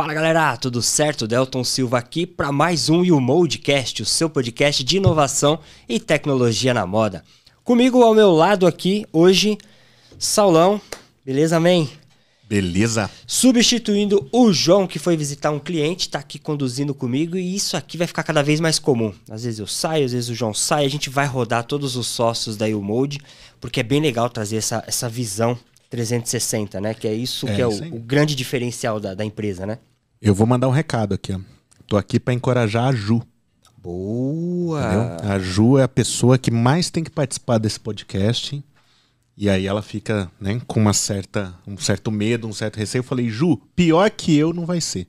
Fala galera, tudo certo? Delton Silva aqui para mais um You Modecast, o seu podcast de inovação e tecnologia na moda. Comigo ao meu lado aqui hoje, Saulão, beleza, man? Beleza. Substituindo o João, que foi visitar um cliente, tá aqui conduzindo comigo e isso aqui vai ficar cada vez mais comum. Às vezes eu saio, às vezes o João sai, a gente vai rodar todos os sócios da YouMode, porque é bem legal trazer essa, essa visão 360, né? Que é isso É, que é o, o grande diferencial da, da empresa, né? Eu vou mandar um recado aqui, ó. Tô aqui pra encorajar a Ju, Boa! entendeu? A Ju é a pessoa que mais tem que participar desse podcast. E aí ela fica, né, com uma certa, um certo medo, um certo receio. Eu falei, Ju, pior que eu não vai ser.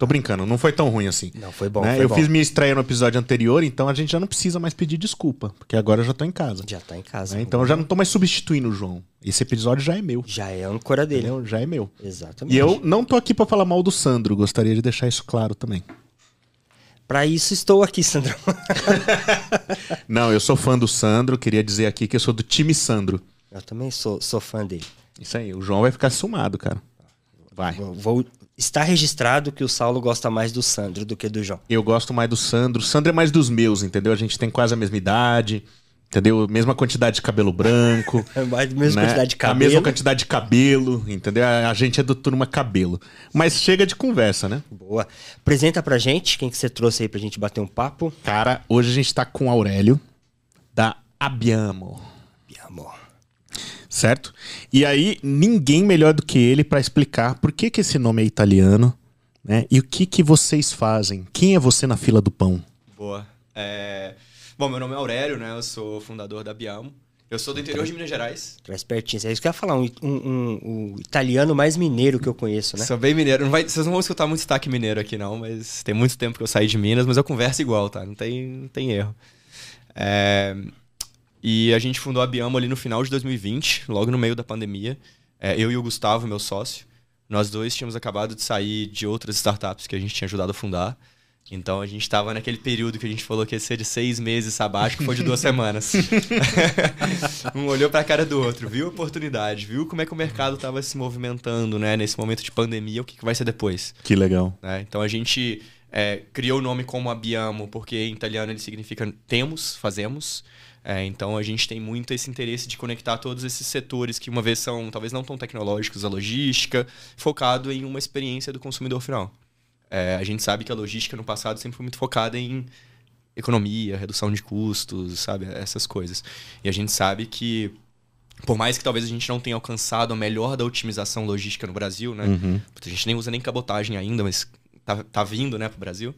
Tô brincando, não foi tão ruim assim. Não, foi bom, né? foi eu bom. fiz minha estreia no episódio anterior, então a gente já não precisa mais pedir desculpa, porque agora eu já tô em casa. Já tá em casa. né? Então eu já não tô mais substituindo o João. Esse episódio já é meu. Já é a âncora dele. Entendeu? Já é meu. Exatamente. E eu não tô aqui pra falar mal do Sandro, gostaria de deixar isso claro também. Pra isso estou aqui, Sandrão. Não, eu sou fã do Sandro, queria dizer aqui que eu sou do time Sandro. Eu também sou, sou fã dele. Isso aí, o João vai ficar sumado, cara. Vai. Vou, vou- Está registrado que o Saulo gosta mais do Sandro do que do João. Eu gosto mais do Sandro. Sandro é mais dos meus, entendeu? A gente tem quase a mesma idade, entendeu? Mesma quantidade de cabelo branco. É mais a mesma né? quantidade de A cabelo. mesma quantidade de cabelo, entendeu? A a gente é do turma cabelo. Mas chega de conversa, né? Boa. Apresenta pra gente quem que você trouxe aí pra gente bater um papo. Cara, hoje a gente tá com o Aurélio, da Abiamo. Certo? E aí, ninguém melhor do que ele para explicar por que, que esse nome é italiano, né? E o que que vocês fazem? Quem é você na fila do pão? Boa. É, Bom, meu nome é Aurélio, né? Eu sou fundador da Biamo. Eu sou do interior de Minas Gerais. Traz pertinho. É isso que eu ia falar. Um, um- um- o italiano mais mineiro que eu conheço, né? Sou bem mineiro. Não vai... Vocês não vão escutar muito sotaque mineiro aqui, não, mas tem muito tempo que eu saí de Minas, mas eu converso igual, tá? Não tem, não tem erro. É, E a gente fundou a Biamo ali no final de 2020, logo no meio da pandemia. É, Eu e o Gustavo, meu sócio, nós dois tínhamos acabado de sair de outras startups que a gente tinha ajudado a fundar. Então a gente estava naquele período que a gente falou que ia ser de seis meses sabático, foi de duas semanas. um olhou para a cara do outro, viu a oportunidade, viu como é que o mercado estava se movimentando, né? Nesse momento de pandemia, o que, que vai ser depois. Que legal. né? Então a gente é, criou o nome como Abbiamo, porque em italiano ele significa temos, fazemos. É, então a gente tem muito esse interesse de conectar todos esses setores que uma vez são talvez não tão tecnológicos, a logística, focado em uma experiência do consumidor final. É, a gente sabe que a logística no passado sempre foi muito focada em economia, redução de custos, sabe? Essas coisas. E a gente sabe que, por mais que talvez a gente não tenha alcançado a melhor da otimização logística no Brasil, né? A gente nem usa nem cabotagem ainda, mas tá, tá vindo, né, pro Brasil.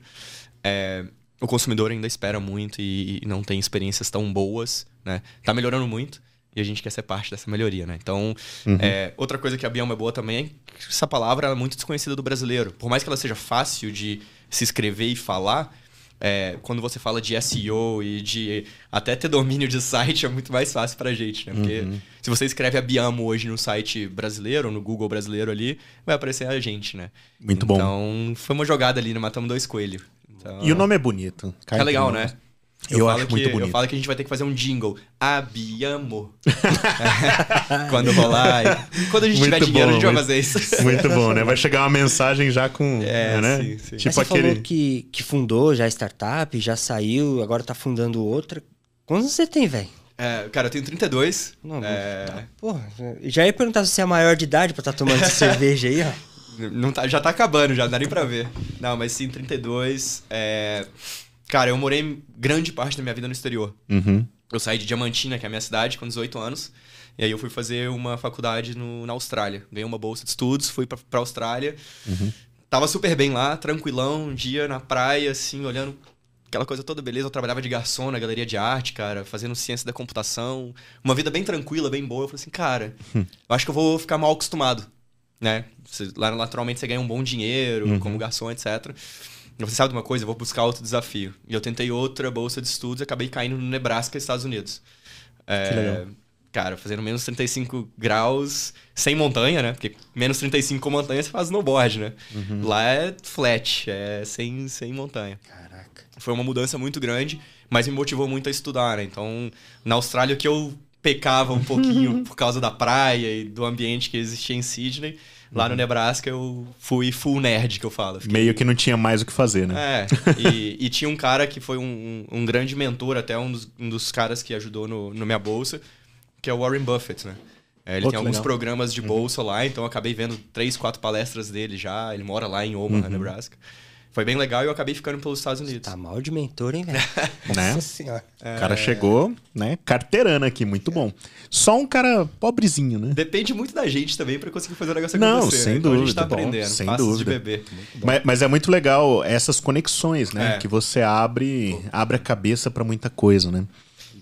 É, o consumidor ainda espera muito e, e não tem experiências tão boas, né? Tá melhorando muito e a gente quer ser parte dessa melhoria, né? Então, é, outra coisa que a Bioma é boa também é que essa palavra é muito desconhecida do brasileiro. Por mais que ela seja fácil de se escrever e falar, é, quando você fala de SEO e de até ter domínio de site é muito mais fácil pra gente, né? Porque se você escreve a Biamo hoje no site brasileiro, no Google brasileiro ali, vai aparecer a gente, né? Muito bom. Então, foi uma jogada ali, né? Matamos dois coelhos. Então, E o nome é bonito. Cai é legal, né? nós. Eu acho que, muito bonito. Eu falo que a gente vai ter que fazer um jingle. Abiamo. Quando rolar. Quando a gente Muito tiver dinheiro, a gente vai fazer isso. Muito bom, né? Vai chegar uma mensagem já com. É, né? sim, sim. Tipo Mas você aquele. falou que, que fundou já startup, já saiu, agora tá fundando outra. Quantos você tem, velho? É, cara, eu tenho 32. Não, é, tá, porra, já ia perguntar se você é maior de idade pra estar tomando essa cerveja aí, ó. Não tá, já tá acabando, já não dá nem pra ver. Não, mas sim, 32. É... Cara, eu morei grande parte da minha vida no exterior. Uhum. Eu saí de Diamantina, que é a minha cidade, com 18 anos. E aí eu fui fazer uma faculdade no- na Austrália. Ganhei uma bolsa de estudos, fui pra, pra Austrália. Tava super bem lá, tranquilão, um dia na praia, assim, olhando aquela coisa toda beleza. Eu trabalhava de garçom na galeria de arte, cara, fazendo ciência da computação. Uma vida bem tranquila, bem boa. Eu falei assim, cara, eu acho que eu vou ficar mal acostumado, né? Você- lá naturalmente você ganha um bom dinheiro, como garçom, etc. Falei, sabe de uma coisa? Eu vou buscar outro desafio. E eu tentei outra bolsa de estudos e acabei caindo no Nebraska, Estados Unidos. É. Cara, fazendo menos 35 graus sem montanha, né? Porque menos 35 com montanha você faz snowboard, né? Lá é flat, é sem, sem montanha. Caraca. Foi uma mudança muito grande, mas me motivou muito a estudar, né? Então, na Austrália, o que eu pecava um pouquinho por causa da praia e do ambiente que existia em Sydney, Lá no Nebraska eu fui full nerd, que eu falo. Fiquei- Meio que não tinha mais o que fazer, né? É, e, e tinha um cara que foi um, um- um grande mentor, até um dos, um dos caras que ajudou no, no Minha Bolsa, que é o Warren Buffett, né? É, ele Pô, tem alguns legal. programas de bolsa lá, então eu acabei vendo três, quatro palestras dele já. Ele mora lá em Omaha, Nebraska. Foi bem legal e eu acabei ficando pelos Estados Unidos. Tá mal de mentor, hein, velho? Né? Nossa senhora. O cara chegou, né? Carteirando aqui, muito bom. Só um cara pobrezinho, né? Depende muito da gente também pra conseguir fazer o negócio Não, acontecer. sem né? Então a gente dúvida, tá bom, aprendendo. sem dúvida. de bebê. Mas, mas é muito legal essas conexões, né? É. Que você abre, abre a cabeça pra muita coisa, né?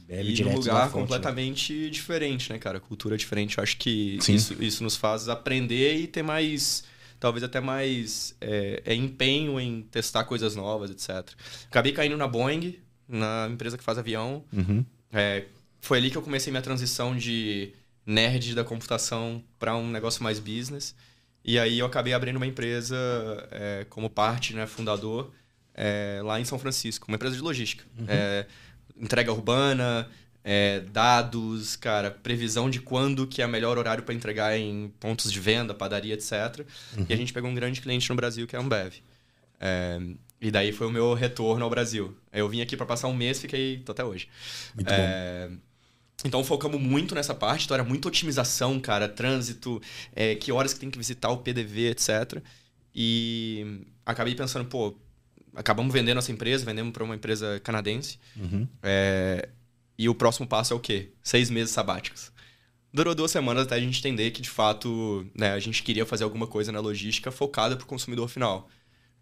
Bebe e num da lugar fonte, né? completamente diferente, né, cara? Cultura diferente. Eu acho que Sim. isso, isso nos faz aprender e ter mais. Talvez até mais é, é, empenho em testar coisas novas, etc. Acabei caindo na Boeing, na empresa que faz avião. Uhum. É, foi ali que eu comecei minha transição de nerd da computação para um negócio mais business. E aí eu acabei abrindo uma empresa é, como parte, né, fundador, é, lá em São Francisco, uma empresa de logística. É, entrega urbana, é, dados, cara, previsão de quando que é o melhor horário para entregar em pontos de venda, padaria, etc. E a gente pegou um grande cliente no Brasil que é a Ambev. É, e daí foi o meu retorno ao Brasil. Eu vim aqui para passar um mês, fiquei tô até hoje. Muito É, Então focamos muito nessa parte, então era muita otimização, cara, trânsito, é, que horas que tem que visitar o PDV, etc. E acabei pensando, pô, acabamos vendendo essa empresa, vendemos para uma empresa canadense. Uhum. É, e o próximo passo é o quê? Seis meses sabáticos. Durou duas semanas até a gente entender que, de fato, né, a gente queria fazer alguma coisa na logística focada para o consumidor final.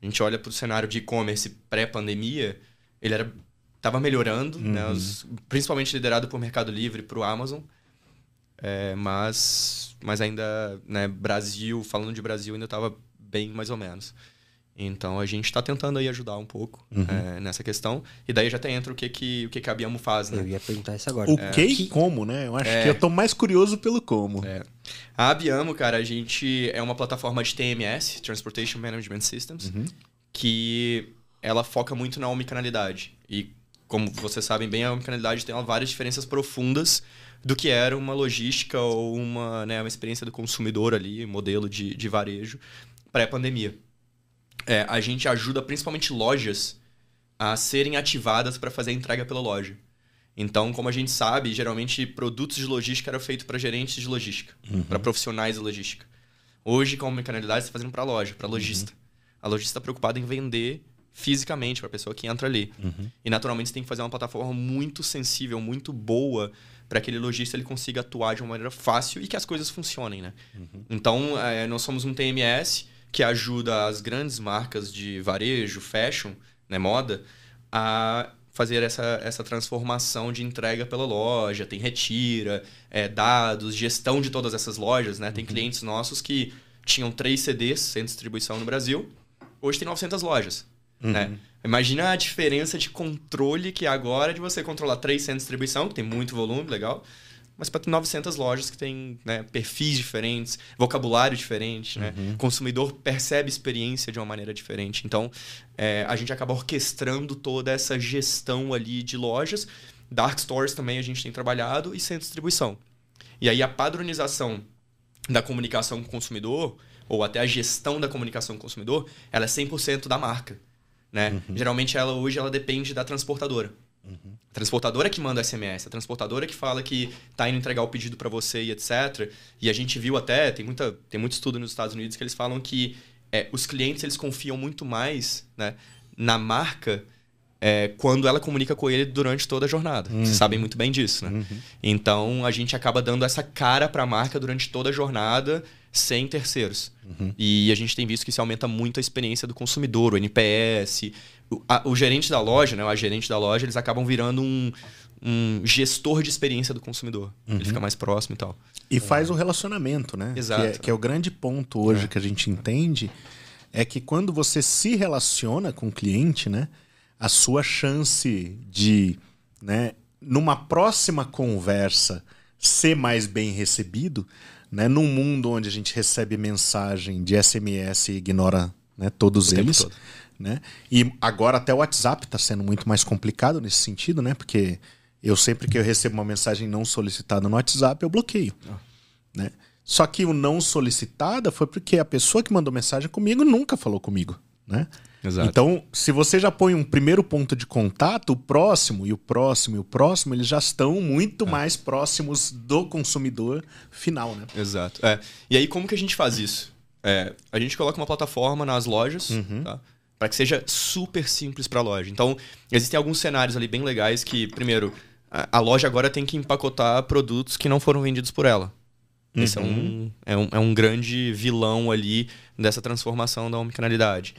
A gente olha para o cenário de e-commerce pré-pandemia, ele era estava melhorando, né, os- principalmente liderado por Mercado Livre, para o Amazon. É, mas, mas ainda, né, Brasil, falando de Brasil, ainda estava bem mais ou menos. Então a gente está tentando aí ajudar um pouco é, nessa questão. E daí já até entra o que, que, o que, que a Biamo faz, né? Eu ia perguntar isso agora. O que e como, né? Eu acho É. que eu tô mais curioso pelo como. É. A Abiamo, cara, a gente é uma plataforma de TMS, Transportation Management Systems, que ela foca muito na omnicanalidade. E como vocês sabem bem, a omnicanalidade tem várias diferenças profundas do que era uma logística ou uma, né, uma experiência do consumidor ali, modelo de, de varejo pré-pandemia. É, a gente ajuda principalmente lojas a serem ativadas para fazer a entrega pela loja. Então, como a gente sabe, geralmente produtos de logística eram feitos para gerentes de logística, para profissionais de logística. Hoje, com a omnicanalidade, você está fazendo para loja, para lojista. A lojista está preocupada em vender fisicamente para a pessoa que entra ali. E naturalmente você tem que fazer uma plataforma muito sensível, muito boa para aquele lojista ele consiga atuar de uma maneira fácil e que as coisas funcionem, né? Então, é, nós somos um TMS que ajuda as grandes marcas de varejo, fashion, né, moda, a fazer essa, essa transformação de entrega pela loja, tem retira, é, dados, gestão de todas essas lojas, né? Tem clientes nossos que tinham três CDs sem distribuição no Brasil, hoje tem 900 lojas, né? Imagina a diferença de controle que é agora de você controlar três sem distribuição, que tem muito volume, legal, mas para 900 lojas que tem né, perfis diferentes, vocabulário diferente, né? O consumidor percebe experiência de uma maneira diferente. Então, é, a gente acaba orquestrando toda essa gestão ali de lojas. Dark Stores também a gente tem trabalhado e sem distribuição. E aí a padronização da comunicação com o consumidor, ou até a gestão da comunicação com o consumidor, ela é 100% da marca. Né? Geralmente ela hoje ela depende da transportadora. A transportadora que manda SMS, a transportadora que fala que tá indo entregar o pedido para você e etc. E a gente viu até, tem, muita, tem muito estudo nos Estados Unidos que eles falam que é, os clientes eles confiam muito mais né, na marca é, quando ela comunica com ele durante toda a jornada. Vocês sabem muito bem disso, né? Então a gente acaba dando essa cara para a marca durante toda a jornada sem terceiros. E a gente tem visto que isso aumenta muito a experiência do consumidor, o NPS. O, a- o gerente da loja, né, a gerente da loja, eles acabam virando um, um gestor de experiência do consumidor. Ele fica mais próximo e tal. E faz o relacionamento, né? Exato. Que é, que é o grande ponto hoje que a gente entende é que quando você se relaciona com o cliente, né? A sua chance de, né, numa próxima conversa, ser mais bem recebido, né? Num mundo onde a gente recebe mensagem de SMS e ignora né, todos O eles. todo. Né? E agora até o WhatsApp está sendo muito mais complicado nesse sentido, né? Porque eu sempre que eu recebo uma mensagem não solicitada no WhatsApp, eu bloqueio. Né? Só que o não solicitada foi porque a pessoa que mandou mensagem comigo nunca falou comigo, né? Exato. Então, se você já põe um primeiro ponto de contato, o próximo e o próximo e o próximo, eles já estão muito É. mais próximos do consumidor final, né? Exato. É. E aí, como que a gente faz isso? É, a gente coloca uma plataforma nas lojas, tá? Para que seja super simples para a loja. Então, existem alguns cenários ali bem legais que, primeiro, a, a loja agora tem que empacotar produtos que não foram vendidos por ela. Esse é um, é, um, é um grande vilão ali dessa transformação da omnicanalidade.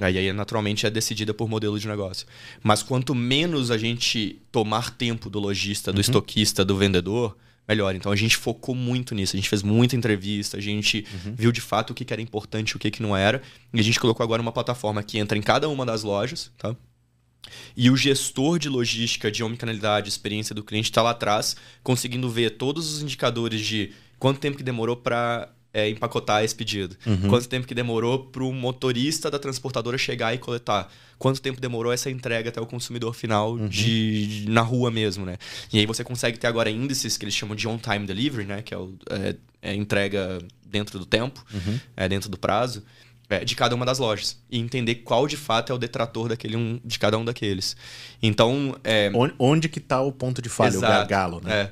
Aí, aí, naturalmente, é decidida por modelo de negócio. Mas quanto menos a gente tomar tempo do lojista, do estoquista, do vendedor, melhor. Então a gente focou muito nisso, a gente fez muita entrevista, a gente viu de fato o que que era importante e o que, que não era. E a gente colocou agora uma plataforma que entra em cada uma das lojas, tá? E o gestor de logística, de omnicanalidade, experiência do cliente está lá atrás, conseguindo ver todos os indicadores de quanto tempo que demorou para empacotar esse pedido, quanto tempo que demorou para o motorista da transportadora chegar e coletar, quanto tempo demorou essa entrega até o consumidor final de, de- na rua mesmo, né? E aí você consegue ter agora índices que eles chamam de on-time delivery, né? Que é, o, é, é entrega dentro do tempo, é dentro do prazo é, de cada uma das lojas e entender qual de fato é o detrator daquele um, de cada um daqueles. Então, é, Onde, onde que tá o ponto de falha, o Exato. gargalo, né? é.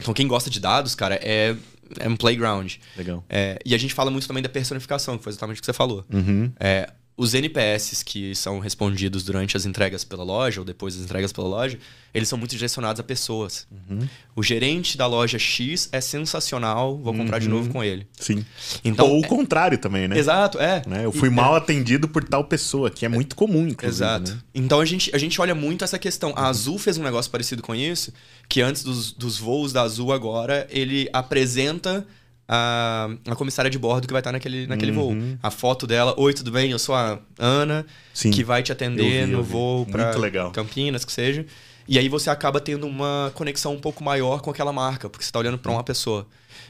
Então, quem gosta de dados, cara, é, é um playground. Legal. É, e a gente fala muito também da personificação, que foi exatamente o que você falou. Uhum. É, os NPS que são respondidos durante as entregas pela loja ou depois das entregas pela loja, eles são muito direcionados a pessoas. Uhum. O gerente da loja X é sensacional, vou comprar de novo com ele. Sim. Então, Ou o é- contrário também, né? Exato, é. Né? Eu fui E- mal atendido por tal pessoa, que é muito comum, inclusive. Exato. né? Então a gente, a gente olha muito essa questão. A Azul fez um negócio parecido com isso, que antes dos, dos voos da Azul agora, ele apresenta a, a comissária de bordo que vai estar naquele, naquele voo. A foto dela, oi, tudo bem? Eu sou a Ana, Sim. que vai te atender Eu vi, eu no voo para legal. Campinas, que seja. E aí você acaba tendo uma conexão um pouco maior com aquela marca, porque você está olhando para uma pessoa.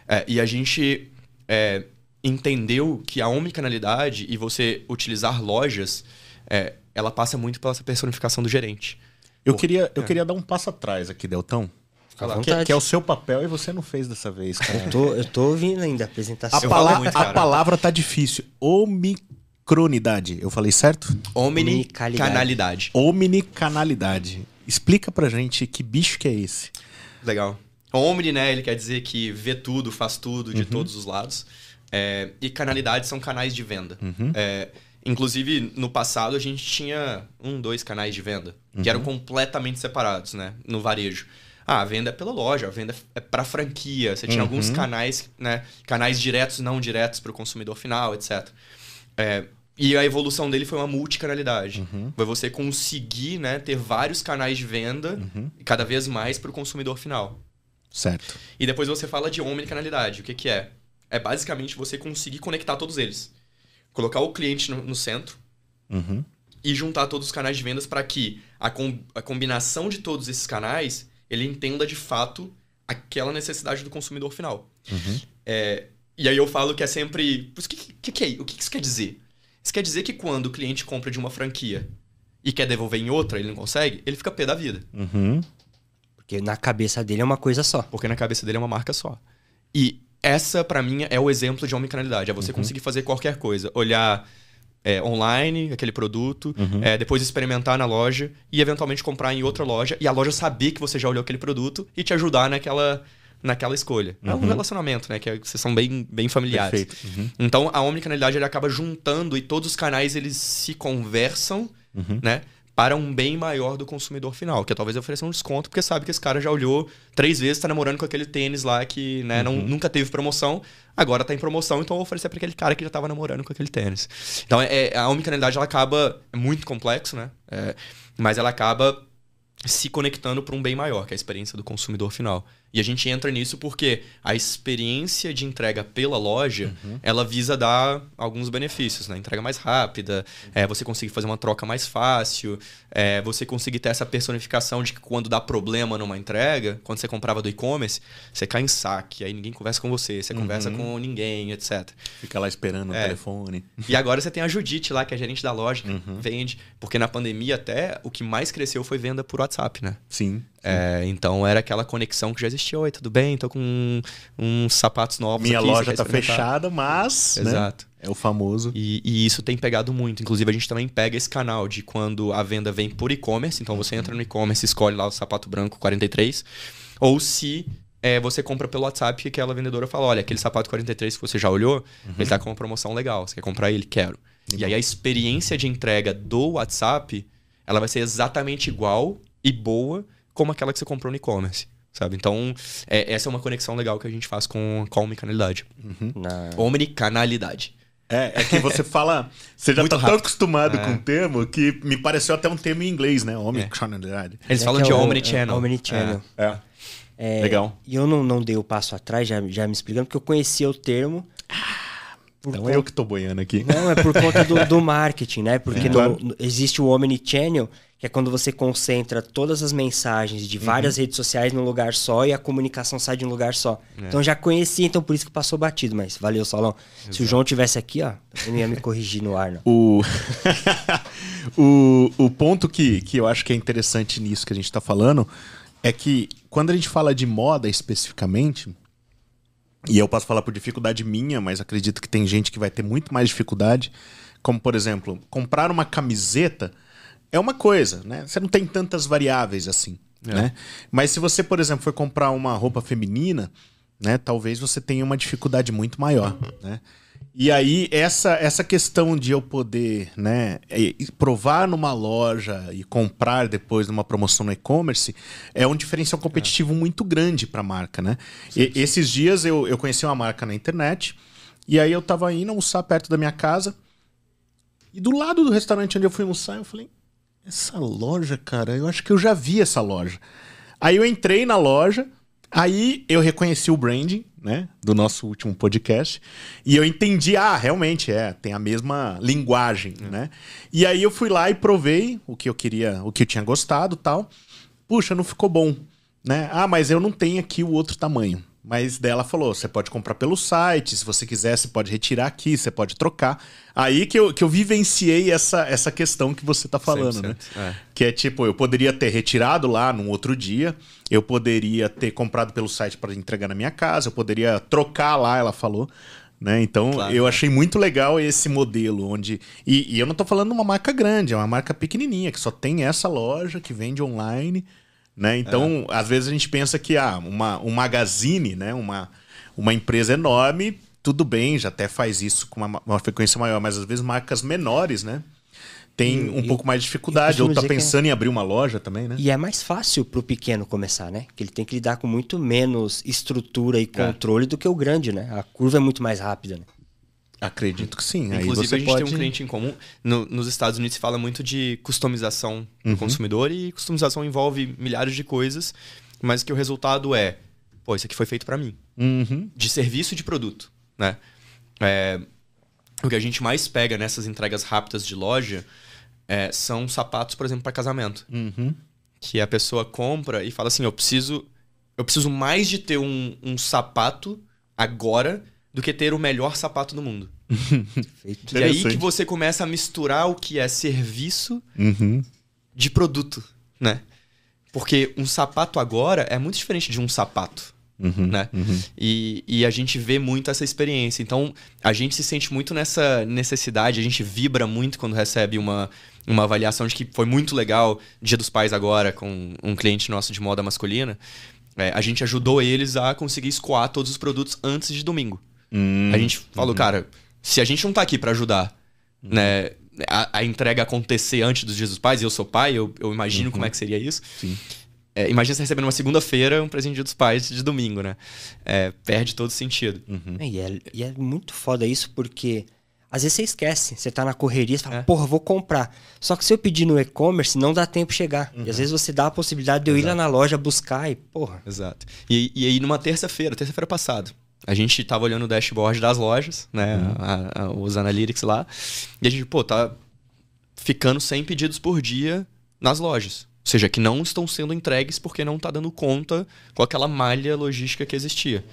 É, e a gente é, entendeu que a omnicanalidade e você utilizar lojas, é, ela passa muito pela essa personificação do gerente. Eu, Pô, queria, eu é. queria dar um passo atrás aqui, Deltão. Fica à Lá. Que, vontade. que é o seu papel e você não fez dessa vez, cara. Eu tô, eu tô ouvindo ainda a apresentação. A, pala- falo muito, a palavra tá difícil. Omicronidade. Eu falei certo? Omnicanalidade. Omnicanalidade. Explica pra gente que bicho que é esse. Legal. Omni, né? Ele quer dizer que vê tudo, faz tudo, de todos os lados. É, e canalidade são canais de venda. É, inclusive, no passado, a gente tinha um, dois canais de venda, que eram completamente separados, né? No varejo. Ah, a venda é pela loja, a venda é para franquia. Você tinha alguns canais, né? Canais diretos, não diretos para o consumidor final, etc. É, e a evolução dele foi uma multicanalidade. Foi você conseguir né, ter vários canais de venda, cada vez mais para o consumidor final. Certo. E depois você fala de omnicanalidade. O que, que é? É basicamente você conseguir conectar todos eles. Colocar o cliente no, no centro Uhum. e juntar todos os canais de vendas para que a, com- a combinação de todos esses canais ele entenda de fato aquela necessidade do consumidor final. É, e aí eu falo que é sempre. "Mas O que, que, que é, o que que isso quer dizer? Isso quer dizer que quando o cliente compra de uma franquia e quer devolver em outra, ele não consegue, ele fica pé da vida. Uhum. Porque na cabeça dele é uma coisa só. Porque na cabeça dele é uma marca só. E essa, pra mim, é o exemplo de omnicanalidade. É você conseguir fazer qualquer coisa. Olhar é, online aquele produto, é, depois experimentar na loja e eventualmente comprar em outra loja. E a loja saber que você já olhou aquele produto e te ajudar naquela, naquela escolha. É um relacionamento, né? Que é- vocês são bem, bem familiares. Perfeito. Uhum. Então, a omnicanalidade ele acaba juntando e todos os canais eles se conversam, né? Para um bem maior do consumidor final, que é talvez oferecer um desconto, porque sabe que esse cara já olhou três vezes, tá namorando com aquele tênis lá que né, não, nunca teve promoção, agora tá em promoção, então eu vou oferecer para aquele cara que já tava namorando com aquele tênis. Então, é, é- a omnicanalidade ela acaba. É muito complexo, né? É, mas ela acaba se conectando para um bem maior, que é a experiência do consumidor final. E a gente entra nisso porque a experiência de entrega pela loja, ela visa dar alguns benefícios, né? Entrega mais rápida, é, você conseguir fazer uma troca mais fácil, é, você conseguir ter essa personificação de que quando dá problema numa entrega, quando você comprava do e-commerce, você cai em saque, aí ninguém conversa com você, você conversa com ninguém, etc. Fica lá esperando É. o telefone. E agora você tem a Judite lá, que é gerente da loja, que vende. Porque na pandemia até o que mais cresceu foi venda por. WhatsApp, né? Sim. É, então era aquela conexão que já existia. Oi, tudo bem? Tô com um- uns sapatos novos Minha aqui, loja tá fechada, mas. né, Exato. é o famoso. E, e isso tem pegado muito. Inclusive, a gente também pega esse canal de quando a venda vem por e-commerce. Então, você entra no e-commerce, escolhe lá o sapato branco 43. Ou se é, você compra pelo WhatsApp e aquela vendedora fala: olha, aquele sapato 43 que você já olhou, ele tá com uma promoção legal. Você quer comprar ele? Quero. E aí, a experiência de entrega do WhatsApp, ela vai ser exatamente igual e boa como aquela que você comprou no e-commerce. Sabe? Então, é, essa é uma conexão legal que a gente faz com, com a omnicanalidade. Na- Omnicanalidade. É, é que você fala. Você já Muito tá tão acostumado É. com o termo que me pareceu até um termo em inglês, né? Omnicanalidade. Eles É falam que de é omnichannel. é Omnichannel. É. É, Legal. E eu não, não dei o passo atrás, já, já me explicando, porque eu conhecia o termo. por Então conta- é eu que tô boiando aqui. Não, é por conta do, do marketing, né? Porque É. no- no- existe o Omnichannel, que é quando você concentra todas as mensagens de várias redes sociais num lugar só e a comunicação sai de um lugar só. Então eu já conhecia, então por isso que passou batido. Mas valeu, Salão. Se o João tivesse aqui, ó, eu não ia me corrigir no ar, não. O, o, o ponto que, que eu acho que é interessante nisso que a gente tá falando é que quando a gente fala de moda especificamente, e eu posso falar por dificuldade minha, mas acredito que tem gente que vai ter muito mais dificuldade, como por exemplo, comprar uma camiseta é uma coisa, né? Você não tem tantas variáveis assim, né? Mas se você, por exemplo, for comprar uma roupa feminina, né, talvez você tenha uma dificuldade muito maior, né? E aí, essa, essa questão de eu poder né, provar numa loja e comprar depois numa promoção no e-commerce é um diferencial competitivo muito grande para a marca. Né? E- esses dias eu, eu conheci uma marca na internet e aí eu tava indo almoçar perto da minha casa e do lado do restaurante onde eu fui almoçar, eu falei: essa loja, cara, eu acho que eu já vi essa loja. Aí eu entrei na loja, aí eu reconheci o branding, né, do nosso último podcast, e eu entendi, ah, realmente é, tem a mesma linguagem, né? E aí eu fui lá e provei o que eu queria, o que eu tinha gostado, tal. Puxa, não ficou bom, né? Ah, mas eu não tenho aqui o outro tamanho. Mas dela falou: você pode comprar pelo site, se você quiser, você pode retirar aqui, você pode trocar. Aí que eu, que eu vivenciei essa, essa questão que você tá falando, né? 100%, é. Que é tipo, eu poderia ter retirado lá num outro dia, eu poderia ter comprado pelo site para entregar na minha casa, eu poderia trocar lá, ela falou. Né? Então Claro, eu achei muito legal esse modelo, onde. E, e eu não tô falando de uma marca grande, é uma marca pequenininha, que só tem essa loja que vende online. Né? Então, às vezes a gente pensa que ah, uma, um magazine, né? uma, uma empresa enorme, tudo bem, já até faz isso com uma, uma frequência maior, mas às vezes marcas menores, né? Tem E- um e- pouco mais de dificuldade, ou tá que é- pensando em abrir uma loja também, né? E é mais fácil pro pequeno começar, né? Que ele tem que lidar com muito menos estrutura e controle do que o grande, né? A curva é muito mais rápida, né? Acredito que sim. Inclusive, a gente pode... tem um cliente em comum. No- nos Estados Unidos se fala muito de customização Uhum. do consumidor e customização envolve milhares de coisas, mas que o resultado é, pô, isso aqui foi feito pra mim. Uhum. De serviço e de produto, né? É, o que a gente mais pega nessas entregas rápidas de loja é, são sapatos, por exemplo, para casamento. Uhum. Que a pessoa compra e fala assim, eu preciso, eu preciso mais de ter um, um sapato agora do que ter o melhor sapato do mundo. E aí que você começa a misturar o que é serviço Uhum. de produto, né? Porque um sapato agora é muito diferente de um sapato, Uhum. né? E, e a gente vê muito essa experiência. Então, a gente se sente muito nessa necessidade, a gente vibra muito quando recebe uma, uma avaliação de que foi muito legal Dia dos Pais agora com um cliente nosso de moda masculina. É, a gente ajudou eles a conseguir escoar todos os produtos antes de domingo. Uhum. A gente falou, cara, se a gente não tá aqui pra ajudar, né, a, a entrega acontecer antes dos dias dos pais, e eu sou pai, eu, eu imagino como é que seria isso. Sim. É, imagina você recebendo uma segunda-feira um presente de dos pais de domingo, né? É, perde todo sentido. E, é, e é muito foda isso porque às vezes você esquece. Você tá na correria, você fala, É. porra, vou comprar. Só que se eu pedir no e-commerce, não dá tempo chegar. E às vezes você dá a possibilidade de eu ir lá na loja buscar e, porra. Exato. E, e aí, numa terça-feira, terça-feira passada, a gente tava olhando o dashboard das lojas, né? a- a- os analytics lá. E a gente, pô, tá ficando 100 pedidos por dia nas lojas. Ou seja, que não estão sendo entregues porque não tá dando conta com aquela malha logística que existia.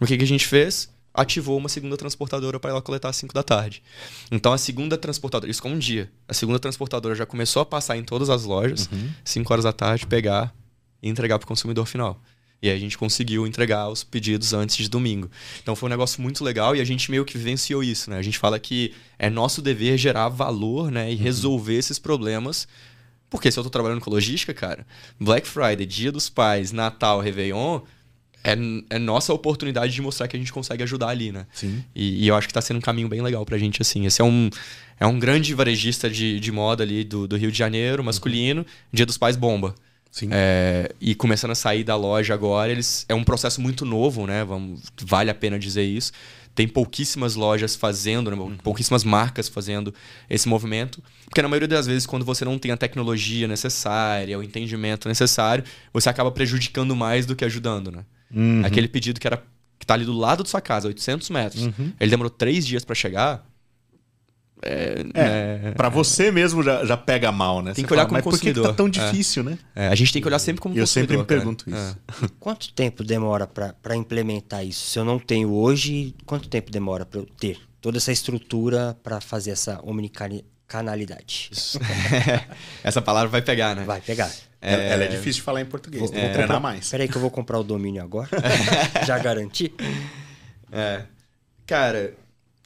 O que, que a gente fez? ativou uma segunda transportadora para ela coletar às 5 da tarde. Então a segunda transportadora, isso com um dia, a segunda transportadora já começou a passar em todas as lojas, Uhum. 5 horas da tarde, pegar e entregar para o consumidor final. E aí a gente conseguiu entregar os pedidos antes de domingo. Então foi um negócio muito legal e a gente meio que vivenciou isso, né? A gente fala que é nosso dever gerar valor, né? E resolver esses problemas. Porque se eu tô trabalhando com logística, cara, Black Friday, Dia dos Pais, Natal, Réveillon, é, é nossa oportunidade de mostrar que a gente consegue ajudar ali, né? Sim. E, e eu acho que tá sendo um caminho bem legal pra gente, assim. Esse é um, é um grande varejista de, de moda ali do, do Rio de Janeiro, masculino. Dia dos Pais bomba. Sim. É, e começando a sair da loja agora, eles é um processo muito novo, né? Vamos, vale a pena dizer isso. Tem pouquíssimas lojas fazendo, né? pouquíssimas marcas fazendo esse movimento. Porque na maioria das vezes, quando você não tem a tecnologia necessária, o entendimento necessário, você acaba prejudicando mais do que ajudando, né? Uhum. Aquele pedido que era que tá ali do lado da sua casa, 800 metros, Uhum. ele demorou três dias pra chegar. É, É, né? pra você mesmo já, já pega mal, né? Tem Você que olhar fala, como Mas por que que tá consumidor." tão É. difícil, né? É, a gente tem que olhar sempre como Eu sempre me consumidor, cara. pergunto isso. É. Quanto tempo demora para implementar isso? Se eu não tenho hoje, quanto tempo demora para eu ter toda essa estrutura para fazer essa omnicanalidade? Isso. Essa palavra vai pegar, né? Vai pegar. Ela, ela é difícil de falar em português. Vou- Vou, vou treinar mais. Peraí que eu vou comprar o domínio agora. Já garanti? É. Cara,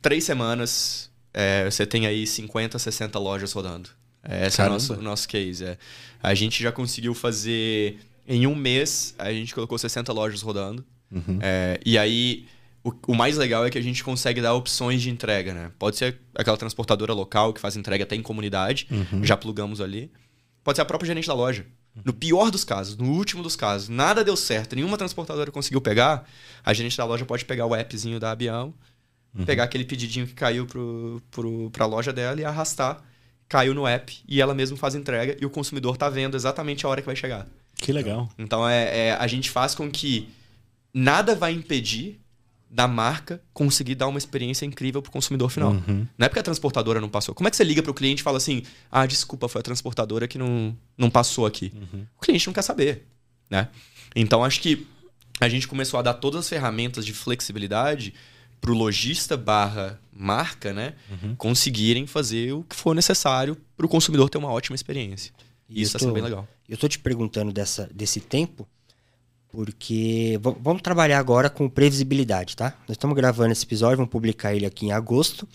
três semanas, é, você tem aí 50, 60 lojas rodando. É, esse é o Caramba. nosso, o nosso case. É. A gente já conseguiu fazer. Em um mês, a gente colocou 60 lojas rodando. Uhum. É, e aí, o, o mais legal é que a gente consegue dar opções de entrega, né? Pode ser aquela transportadora local que faz entrega até em comunidade, Uhum. já plugamos ali. Pode ser a própria gerente da loja. No pior dos casos, no último dos casos, nada deu certo, nenhuma transportadora conseguiu pegar, a gerente da loja pode pegar o appzinho da Abião, Uhum. pegar aquele pedidinho que caiu pro, pro, pra loja dela e arrastar. Caiu no app e ela mesma faz entrega e o consumidor tá vendo exatamente a hora que vai chegar. Que legal. Então é, é- a gente faz com que nada vai impedir da marca conseguir dar uma experiência incrível pro consumidor final. Uhum. Não é porque a transportadora não passou. Como é que você liga pro cliente e fala assim: "Ah, desculpa, foi a transportadora que não, não passou aqui". Uhum. O cliente não quer saber, né? Então acho que a gente começou a dar todas as ferramentas de flexibilidade pro lojista barra marca, né? Uhum. Conseguirem fazer o que for necessário pro consumidor ter uma ótima experiência. E isso tá sendo bem legal. Eu tô te perguntando dessa, desse tempo, porque vamos trabalhar agora com previsibilidade, tá? Nós estamos gravando esse episódio, vamos publicar ele aqui em agosto,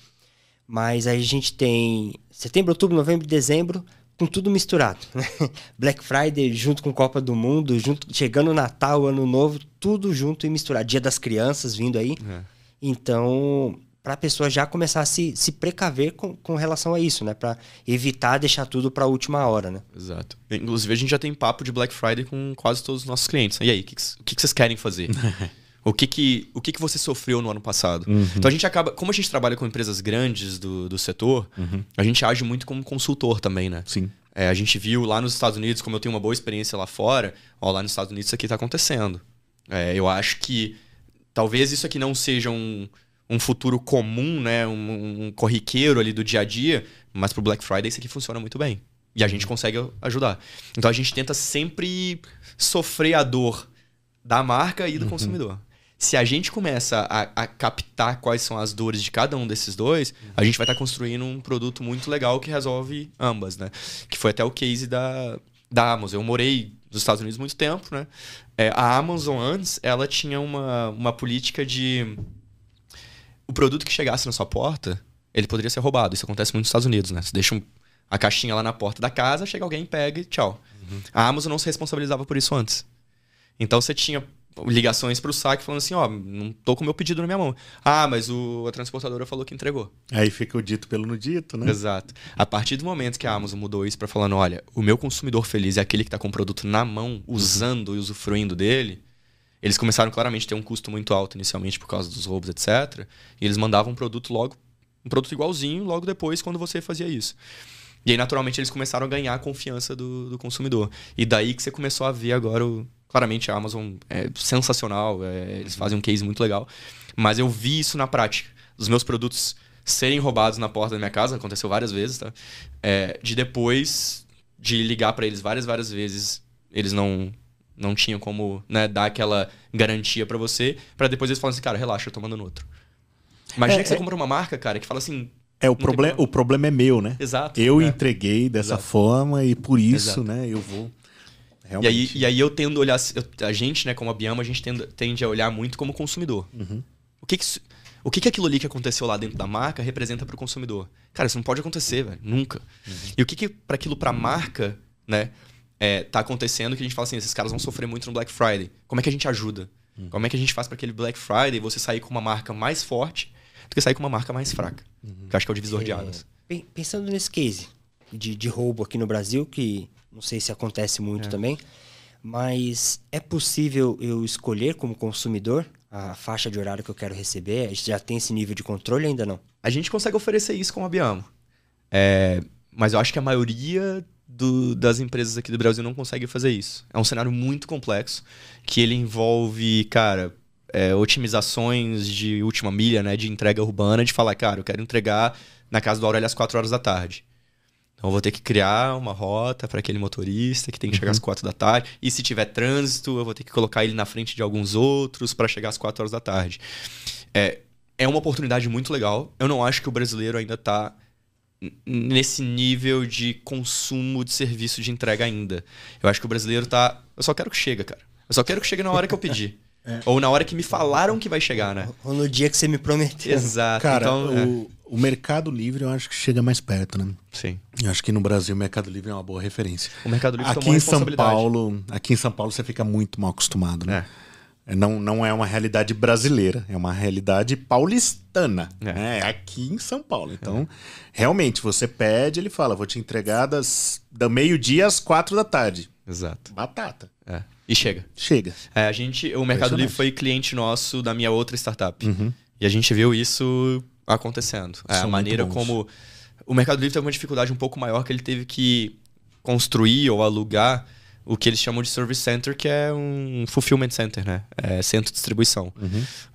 mas aí a gente tem setembro, outubro, novembro e dezembro, com tudo misturado. né? Black Friday junto com Copa do Mundo, junto, chegando o Natal, Ano Novo, tudo junto e misturado. Dia das Crianças vindo aí. É. Então, para a pessoa já começar a se, se precaver com, com relação a isso, né? Para evitar deixar tudo para a última hora, né? Exato. Inclusive, a gente já tem papo de Black Friday com quase todos os nossos clientes. E aí, o que, que, que vocês querem fazer? o que, que, o que, que você sofreu no ano passado? Então, a gente acaba... Como a gente trabalha com empresas grandes do, do setor, a gente age muito como consultor também, né? Sim. É, a gente viu lá nos Estados Unidos, como eu tenho uma boa experiência lá fora, ó, lá nos Estados Unidos isso aqui tá acontecendo. É, eu acho que talvez isso aqui não seja um, um futuro comum, né? Um, um corriqueiro ali do dia a dia, mas pro Black Friday isso aqui funciona muito bem. E a gente consegue ajudar. Então a gente tenta sempre sofrer a dor da marca e do consumidor. Se a gente começa a, a captar quais são as dores de cada um desses dois, a gente vai estar construindo um produto muito legal que resolve ambas, né? Que foi até o case da, da Amazon. Eu morei nos Estados Unidos muito tempo, né? É, a Amazon antes, ela tinha uma, uma política de... O produto que chegasse na sua porta, ele poderia ser roubado. Isso acontece muito nos Estados Unidos, né? Você deixa um- a caixinha lá na porta da casa, chega alguém, pega e tchau. A Amazon não se responsabilizava por isso antes. Então você tinha ligações pro saque falando assim, ó, não tô com o meu pedido na minha mão. Ah, mas o, a transportadora falou que entregou. Aí fica o dito pelo no dito, né? Exato. A partir do momento que a Amazon mudou isso pra falando, olha, o meu consumidor feliz é aquele que tá com o produto na mão, usando e usufruindo dele, eles começaram claramente a ter um custo muito alto inicialmente por causa dos roubos, etc. E eles mandavam um produto logo, um produto igualzinho logo depois quando você fazia isso. E aí, naturalmente, eles começaram a ganhar a confiança do, do consumidor. E daí que você começou a ver agora, o, claramente, a Amazon é sensacional, é, eles fazem um case muito legal. Mas eu vi isso na prática. Os meus produtos serem roubados na porta da minha casa, aconteceu várias vezes, tá? É, de depois de ligar pra eles várias, várias vezes, eles não não tinham como né, dar aquela garantia pra você, pra depois eles falarem assim, cara, relaxa, eu tô mandando outro. Imagina É, que você é- compra uma marca, cara, que fala assim. É, o, problema. o problema é meu, né? Exato. Eu é. entreguei dessa Exato. forma e por isso, Exato. né, eu vou. E Realmente. aí, e aí eu tendo a olhar. eu- a gente, né, como a Biama, a gente tende, tende a olhar muito como consumidor. Uhum. O que que, o que que aquilo ali que aconteceu lá dentro da marca representa para o consumidor? Cara, isso não pode acontecer, velho. Nunca. Uhum. E o que que para aquilo para marca, né, é, tá acontecendo que a gente fala assim, esses caras vão sofrer muito no Black Friday. Como é que a gente ajuda? Uhum. Como é que a gente faz para aquele Black Friday você sair com uma marca mais forte do que sair com uma marca mais fraca? Uhum. Que eu acho que é o divisor de É, águas. pen- Pensando nesse case de, de roubo aqui no Brasil, que não sei se acontece muito também, mas é possível eu escolher como consumidor a faixa de horário que eu quero receber? A gente já tem esse nível de controle ainda não? A gente consegue oferecer isso com a Biamo. É, mas eu acho que a maioria do- das empresas aqui do Brasil não consegue fazer isso. É um cenário muito complexo que ele envolve, cara, é, otimizações de última milha, né, de entrega urbana, de falar, cara, eu quero entregar na casa do Aurélio às 4 horas da tarde. Então eu vou ter que criar uma rota para aquele motorista que tem que chegar às 4 da tarde. E se tiver trânsito, eu vou ter que colocar ele na frente de alguns outros para chegar às 4 horas da tarde. É, é uma oportunidade muito legal. Eu não acho que o brasileiro ainda tá n- nesse nível de consumo de serviço de entrega ainda. Eu acho que o brasileiro tá. Eu só quero que chega, cara. Eu só quero que chegue na hora que eu pedi. Ou na hora que me falaram que vai chegar, né? Ou no dia que você me prometeu. Exato. Cara, então, é. o, o Mercado Livre eu acho que chega mais perto, né? Sim. Eu acho que no Brasil o Mercado Livre é uma boa referência. O Mercado Livre Aqui em São. Paulo, aqui em São Paulo você fica muito mal acostumado, né? É. Não, não é uma realidade brasileira, é uma realidade paulistana. É. né? aqui em São Paulo. Então, realmente, você pede, ele fala: vou te entregar das, da meio-dia às quatro da tarde. Exato. Batata. É. E chega. Chega. É, a gente, o Mercado. Livre foi cliente nosso da minha outra startup. E a gente viu isso acontecendo. É, a maneira como. O Mercado Livre teve uma dificuldade um pouco maior que ele teve que construir ou alugar o que eles chamam de service center, que é um fulfillment center, né? É centro de distribuição.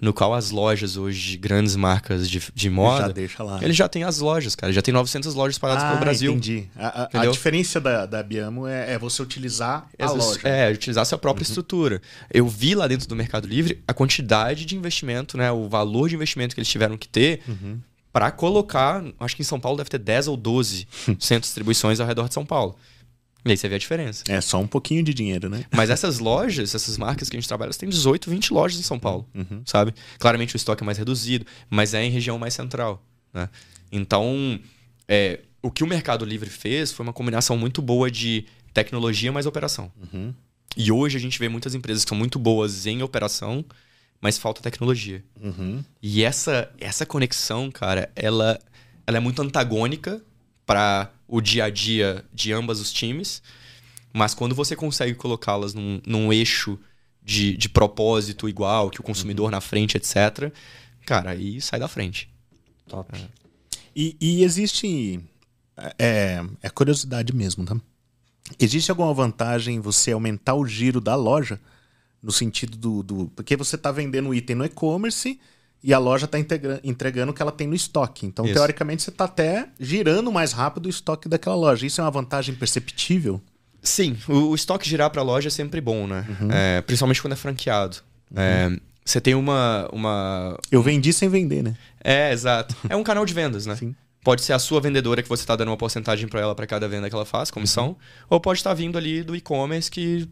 No qual as lojas hoje, grandes marcas de, de moda, Já deixa lá. ele já tem as lojas, cara. Já tem 900 lojas espalhadas pelo Brasil. Ah, Entendi. A, a- a diferença da, da Biamo é, é você utilizar a Essas- loja. É, utilizar sua própria estrutura. Eu vi lá dentro do Mercado Livre a quantidade de investimento, né? O valor de investimento que eles tiveram que ter para colocar. Acho que em São Paulo deve ter 10 ou 12 centros de distribuições ao redor de São Paulo. E aí você vê a diferença. É só um pouquinho de dinheiro, né? Mas essas lojas, essas marcas que a gente trabalha, elas têm 18, 20 lojas em São Paulo, sabe? Claramente o estoque é mais reduzido, mas é em região mais central, né? Então, é, o que o Mercado Livre fez foi uma combinação muito boa de tecnologia mais operação. E hoje a gente vê muitas empresas que são muito boas em operação, mas falta tecnologia. Uhum. E essa, essa conexão, cara, ela, ela é muito antagônica para o dia a dia de ambas os times, mas quando você consegue colocá-las num, num eixo de, de propósito igual, que o consumidor na frente, etc., cara, aí sai da frente. Top. E, e existe. É, é curiosidade mesmo, tá? Existe alguma vantagem em você aumentar o giro da loja? No sentido do. do- porque você está vendendo item no e-commerce e a loja está entregando o que ela tem no estoque. Então, Isso. teoricamente, você está até girando mais rápido o estoque daquela loja. Isso é uma vantagem perceptível? Sim, o, o estoque girar para a loja é sempre bom, né? É, principalmente quando é franqueado. É, você tem uma, uma Eu vendi sem vender, né? É, exato. É um canal de vendas, né? Sim. Pode ser a sua vendedora que você está dando uma porcentagem para ela para cada venda que ela faz, comissão, ou pode estar vindo ali do e-commerce que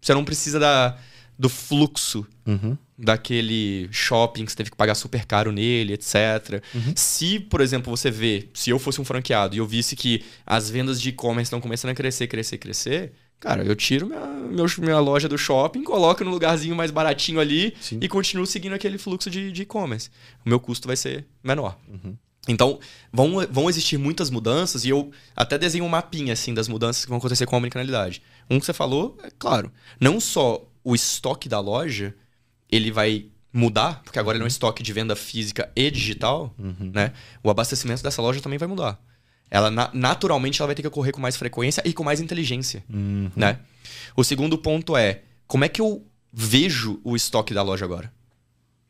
você não precisa da, do fluxo Uhum. daquele shopping que você teve que pagar super caro nele, etc. Se, por exemplo, você vê, se eu fosse um franqueado e eu visse que as vendas de e-commerce estão começando a crescer, crescer, crescer, cara, eu tiro minha, meu- minha loja do shopping, coloco no lugarzinho mais baratinho ali Sim. e continuo seguindo aquele fluxo de e-commerce. o meu custo vai ser menor. Então, vão, vão existir muitas mudanças e eu até desenho um mapinha assim das mudanças que vão acontecer com a omnicanalidade. Um que você falou, é claro, não só o estoque da loja, ele vai mudar, porque agora ele é um estoque de venda física e digital, né? O abastecimento dessa loja também vai mudar. Ela na- naturalmente ela vai ter que ocorrer com mais frequência e com mais inteligência, né? O segundo ponto é, como é que eu vejo o estoque da loja agora?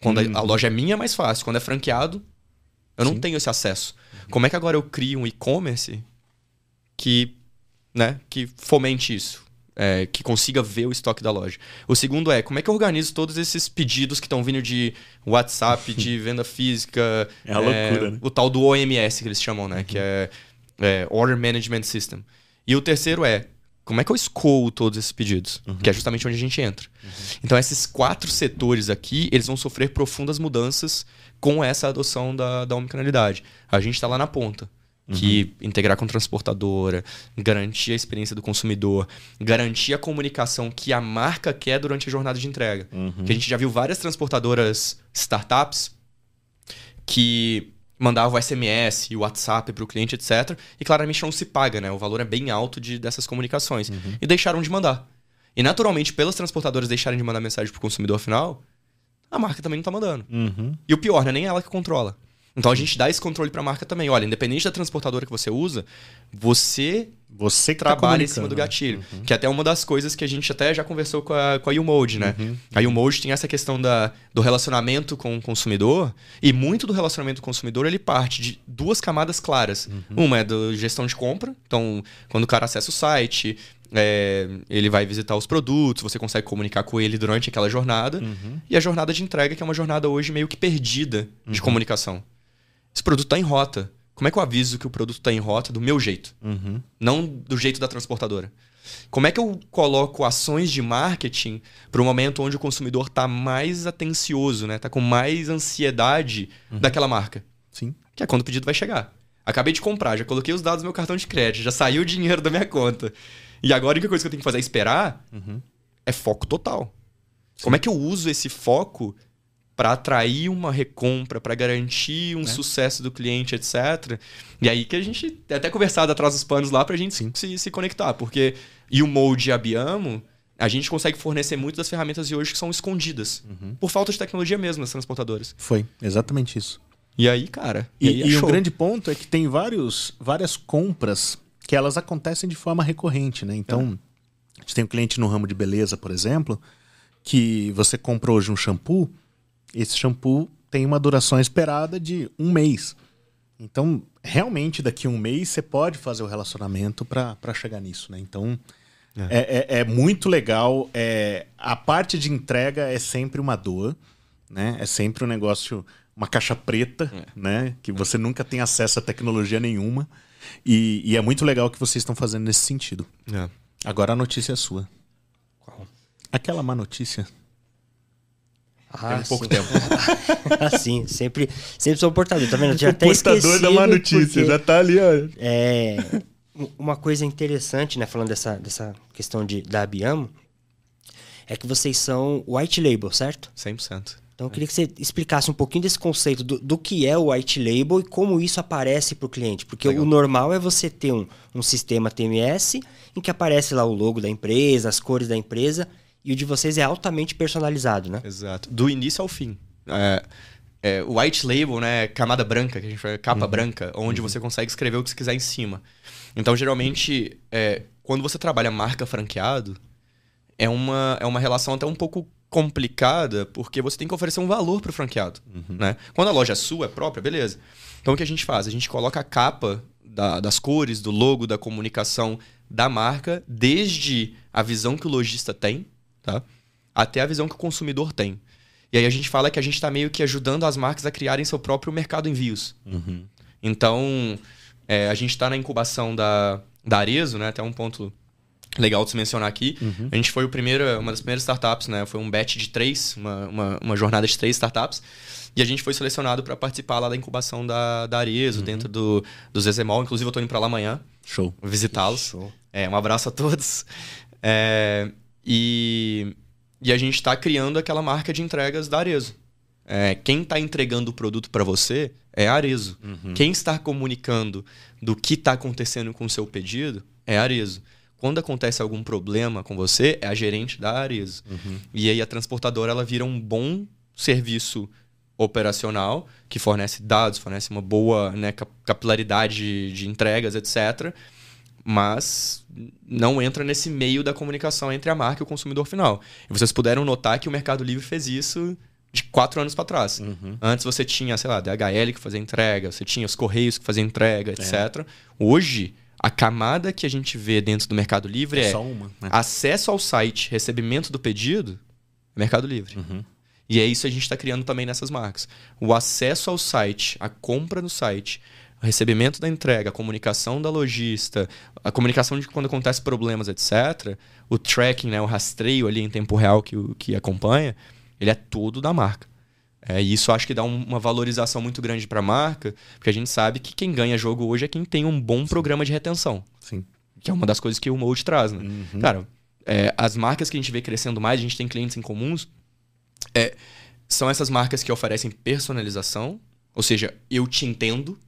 Quando a- a loja é minha é mais fácil, quando é franqueado, eu não tenho esse acesso. Como é que agora eu crio um e-commerce que, né, que fomente isso? É, que consiga ver o estoque da loja. O segundo é como é que eu organizo todos esses pedidos que estão vindo de WhatsApp, de venda física. É a loucura, né? O tal do OMS que eles chamam, né? Que é, é Order Management System. E o terceiro é como é que eu escoo todos esses pedidos? Que é justamente onde a gente entra. Então, esses quatro setores aqui, eles vão sofrer profundas mudanças com essa adoção da, da omnicanalidade. A gente está lá na ponta. Que integrar com transportadora, garantir a experiência do consumidor, garantir a comunicação que a marca quer durante a jornada de entrega. Que a gente já viu várias transportadoras startups que mandavam SMS e WhatsApp para o cliente, etc. E claramente não se paga, né? O valor é bem alto de, dessas comunicações. E deixaram de mandar. E naturalmente, pelas transportadoras deixarem de mandar mensagem para o consumidor final, a marca também não está mandando. Uhum. E o pior, não é nem ela que controla. Então a gente dá esse controle para a marca também. Olha, independente da transportadora que você usa, você Você tá trabalha em cima do né? gatilho. Que é até uma das coisas que a gente até já conversou com a, com a U-Mode, né? A U-Mode tem essa questão da, do relacionamento com o consumidor e muito do relacionamento com o consumidor ele parte de duas camadas claras. Uma é da gestão de compra, então quando o cara acessa o site, é, ele vai visitar os produtos, você consegue comunicar com ele durante aquela jornada. E a jornada de entrega, que é uma jornada hoje meio que perdida de comunicação. Esse produto está em rota. Como é que eu aviso que o produto está em rota do meu jeito? Uhum. não do jeito da transportadora. Como é que eu coloco ações de marketing para um momento onde o consumidor está mais atencioso, né? Tá com mais ansiedade daquela marca? Sim. Que é quando o pedido vai chegar. Acabei de comprar, já coloquei os dados do meu cartão de crédito, já saiu o dinheiro da minha conta. E agora a única coisa que eu tenho que fazer é esperar é foco total. Como é que eu uso esse foco para atrair uma recompra, para garantir um sucesso do cliente, etc. E aí que a gente até conversado atrás dos panos lá pra gente se, se conectar, porque e o Mode e a Biamo, a gente consegue fornecer muitas das ferramentas de hoje que são escondidas, por falta de tecnologia mesmo nas transportadoras. Foi, exatamente isso. E aí, cara, E, aí é e o grande ponto é que tem vários, várias compras que elas acontecem de forma recorrente, né? Então, a gente tem um cliente no ramo de beleza, por exemplo, que você comprou hoje um shampoo, esse shampoo tem uma duração esperada de um mês. Então, realmente, daqui a um mês você pode fazer o relacionamento para chegar nisso, né? Então, é, é- é muito legal. É, a parte de entrega é sempre uma dor, né? É sempre um negócio, uma caixa preta, né? Que você nunca tem acesso a tecnologia nenhuma. E, e é muito legal o que vocês estão fazendo nesse sentido. É. Agora a notícia é sua. Qual? Aquela má notícia. Ah, Tem pouco sim. tempo. Assim, sempre, sempre sou o portador, tá vendo? Eu tinha até esquecido porque- tá ali, ó. É, uma coisa interessante, né, falando dessa, dessa questão de, da Abiamo, é que vocês são white label, certo? 100%. Então eu queria que você explicasse um pouquinho desse conceito do, do que é o white label e como isso aparece para o cliente. Porque Legal. o normal é você ter um, um sistema TMS em que aparece lá o logo da empresa, as cores da empresa, e o de vocês é altamente personalizado, né? Exato. Do início ao fim. É, é, o white label, né? Camada branca, que a gente fala, capa branca, onde você consegue escrever o que você quiser em cima. Então, geralmente, é, quando você trabalha marca franqueado, é uma, é uma relação até um pouco complicada, porque você tem que oferecer um valor para o franqueado. Né? Quando a loja é sua, é própria, beleza. Então, o que a gente faz? A gente coloca a capa da- das cores, do logo, da comunicação da marca, desde a visão que o lojista tem, tá? até a visão que o consumidor tem. E aí a gente fala que a gente está meio que ajudando as marcas a criarem seu próprio mercado envios. Então, é, a gente está na incubação da, da Arezo, né? Até um ponto legal de se mencionar aqui. A gente foi o primeiro, uma das primeiras startups, né? Foi um batch de três, uma, uma, uma jornada de três startups. E a gente foi selecionado para participar lá da incubação da, da Arezo, dentro do, do Zezemol. Inclusive, eu estou indo para lá amanhã Show. visitá-los. É, um abraço a todos. É, e, e a gente está criando aquela marca de entregas da Arezo. É, quem está entregando o produto para você é a Arezo. Quem está comunicando do que está acontecendo com o seu pedido é a Arezo. Quando acontece algum problema com você, é a gerente da Arezo. E aí a transportadora ela vira um bom serviço operacional que fornece dados, fornece uma boa né, cap- capilaridade de, de entregas, etc. Mas não entra nesse meio da comunicação entre a marca e o consumidor final. E vocês puderam notar que o Mercado Livre fez isso de quatro anos para trás. Antes você tinha, sei lá, DHL que fazia entrega, você tinha os Correios que faziam entrega, etc. Hoje, A camada que a gente vê dentro do Mercado Livre é, É só uma. né? acesso ao site, recebimento do pedido, Mercado Livre. Uhum. E é isso que a gente está criando também nessas marcas. O acesso ao site, a compra no site, o recebimento da entrega, a comunicação da lojista, a comunicação de quando acontece problemas, etc. O tracking, né, o rastreio ali em tempo real que, que acompanha, ele é todo da marca. É, e isso acho que dá um- uma valorização muito grande para a marca, porque a gente sabe que quem ganha jogo hoje é quem tem um bom programa de retenção Sim. que é uma das coisas que o Mode traz, né? Uhum. Cara, é, as marcas que a gente vê crescendo mais, a gente tem clientes em comuns, é, são essas marcas que oferecem personalização, ou seja, eu te entendo,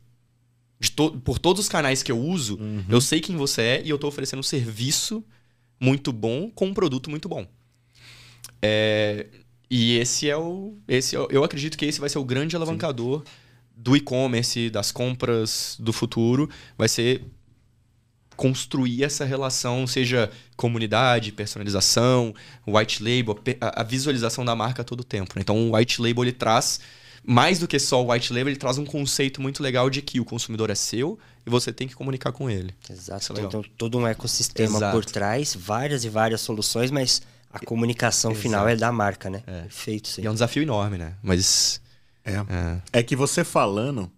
to- por todos os canais que eu uso, Uhum. eu sei quem você é e eu tô oferecendo um serviço muito bom com um produto muito bom. É, e esse é o. Esse é eu acredito que esse vai ser o grande alavancador do e-commerce, das compras do futuro. Vai ser construir essa relação, seja comunidade, personalização, white label, a, a visualização da marca a todo tempo. né? Então, o white label ele traz mais do que só o white label, ele traz um conceito muito legal de que o consumidor é seu e você tem que comunicar com ele. Exato. É então, todo um ecossistema Exato. por trás, várias e várias soluções, mas a comunicação Exato. final é da marca, né? É. Perfeito, sim. E é um desafio enorme, né? Mas É. é. É que você falando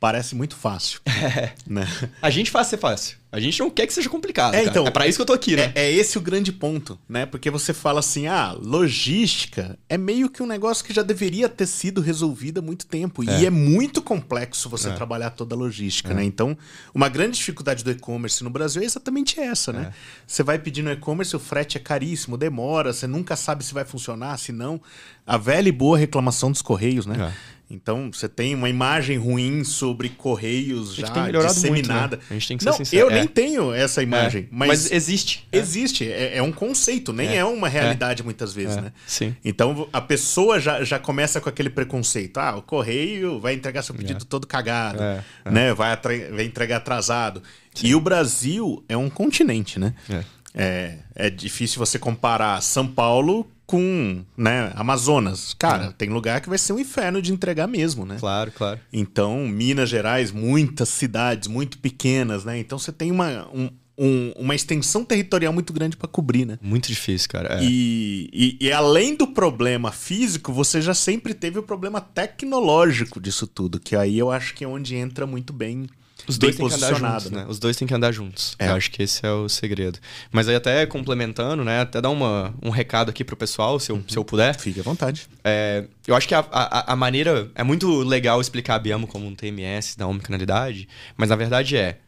parece muito fácil. né? a gente faz ser fácil. A gente não quer que seja complicado. É, cara. então, é pra isso que eu tô aqui, né? É, é esse o grande ponto, né? Porque você fala assim, ah, logística é meio que um negócio que já deveria ter sido resolvido há muito tempo. E é muito complexo você É. trabalhar toda a logística, né? Então, uma grande dificuldade do e-commerce no Brasil é exatamente essa, né? Você vai pedir no e-commerce, o frete é caríssimo, demora, você nunca sabe se vai funcionar, se não. A velha e boa reclamação dos Correios, né? É. Então, você tem uma imagem ruim sobre Correios já melhorado muito, disseminada. né? A gente tem que ser não, sincero. Eu É. nem tenho essa imagem, É. mas, Mas existe. É. Existe, é, é um conceito, nem é, uma realidade muitas vezes, É, né? Sim. Então a pessoa já, já começa com aquele preconceito. Ah, o correio vai entregar seu pedido todo cagado, É, né? Vai, vai entregar atrasado. E o Brasil é um continente, né? É. É, é difícil você comparar São Paulo com né, Amazonas. Cara, tem lugar que vai ser um inferno de entregar mesmo, né? Claro, claro. Então, Minas Gerais, muitas cidades muito pequenas, né? Então você tem uma, um- um- uma extensão territorial muito grande para cobrir, né? Muito difícil, cara. É. E, e- e além do problema físico, você já sempre teve o problema tecnológico disso tudo, que aí eu acho que é onde entra muito bem, Os dois têm que andar juntos, né? né? Os dois têm que andar juntos. É. Eu acho que esse é o segredo. Mas aí até complementando, né? Até dar uma, um recado aqui pro pessoal, se eu, se eu puder. Fique à vontade. É, eu acho que a, a, a maneira... É muito legal explicar a Biamo como um TMS da omnicanalidade, mas na verdade é...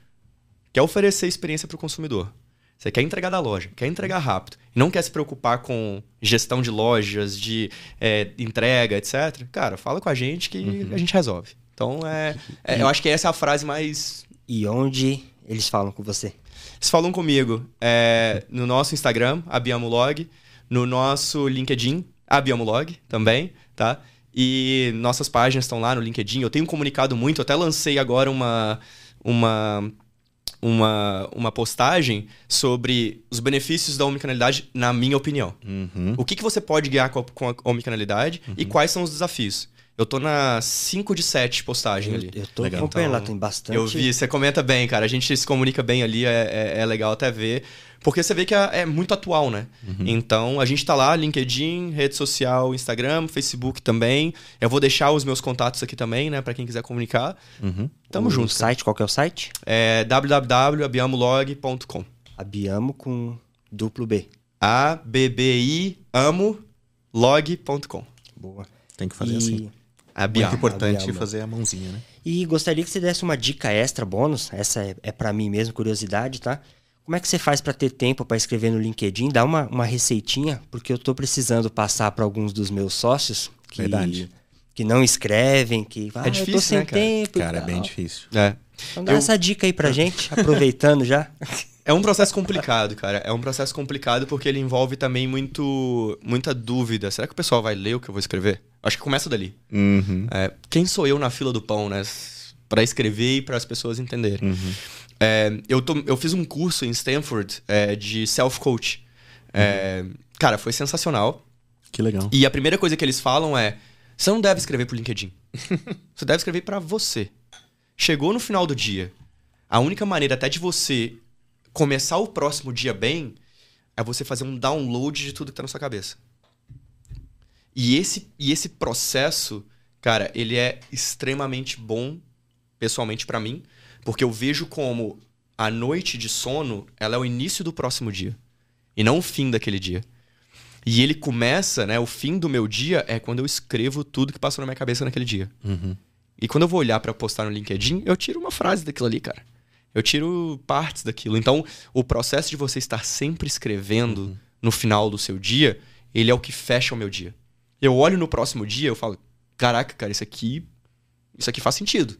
Quer oferecer experiência pro consumidor. Você quer entregar da loja, quer entregar rápido. E não quer se preocupar com gestão de lojas, de é, entrega, etc. Cara, fala com a gente que a gente resolve. Então, é, é, eu acho que essa é a frase mais E onde eles falam com você? Vocês falam comigo é, no nosso Instagram, Abiamolog, no nosso LinkedIn, Abiamolog também, tá? E nossas páginas estão lá no LinkedIn. Eu tenho comunicado muito, eu até lancei agora uma, uma, uma, uma postagem sobre os benefícios da omnicanalidade, na minha opinião. Uhum. O que, que você pode ganhar com a, com a omnicanalidade e quais são os desafios. Eu tô na 5 de 7 postagem ali. Eu tô Legal. acompanhando lá, Então, tem bastante. Eu vi, você comenta bem, cara. A gente se comunica bem ali, é, é, é legal até ver. Porque você vê que é, é muito atual, né? Então, a gente tá lá, LinkedIn, rede social, Instagram, Facebook também. Eu vou deixar os meus contatos aqui também, né? Pra quem quiser comunicar. Uhum. Tamo o junto. site, qual que é o site? É www.abiamolog.com Abiamo com duplo B. A-B-B-I amo log.com. Boa. Tem que fazer e, assim. Muito Abiamo. importante Abiamo. fazer a mãozinha, né? e gostaria que você desse uma dica extra, bônus. Essa é, é para mim mesmo, curiosidade, tá? Como é que você faz para ter tempo para escrever no LinkedIn? Dá uma, uma receitinha, porque eu tô precisando passar para alguns dos meus sócios que, Verdade. que não escrevem, que ah, eu tô difícil, sem né, cara? tempo. Cara, é bem difícil. É. Então dá Eu- essa dica aí pra gente, aproveitando já. É um processo complicado, cara. É um processo complicado porque ele envolve também muito, muita dúvida. Será que o pessoal vai ler o que eu vou escrever? Acho que começa dali. Uhum. É, quem sou eu na fila do pão, né? Pra escrever e para as pessoas entenderem. Uhum. É, eu, tô- eu fiz um curso em Stanford é, de self-coach. É, Cara, foi sensacional. Que legal. E a primeira coisa que eles falam é: você não deve escrever pro LinkedIn. você deve escrever pra você. Chegou no final do dia. A única maneira até de você começar o próximo dia bem é você fazer um download de tudo que tá na sua cabeça. E esse, e esse processo, cara, ele é extremamente bom, pessoalmente para mim, porque eu vejo como a noite de sono, ela é o início do próximo dia. E não o fim daquele dia. E ele começa, né? O fim do meu dia é quando eu escrevo tudo que passou na minha cabeça naquele dia. Uhum. E quando eu vou olhar para postar no LinkedIn, eu tiro uma frase daquilo ali, cara. Eu tiro partes daquilo. Então, o processo de você estar sempre escrevendo Uhum. no final do seu dia, ele é o que fecha o meu dia. Eu olho no próximo dia, eu falo, caraca, cara, isso aqui, isso aqui faz sentido.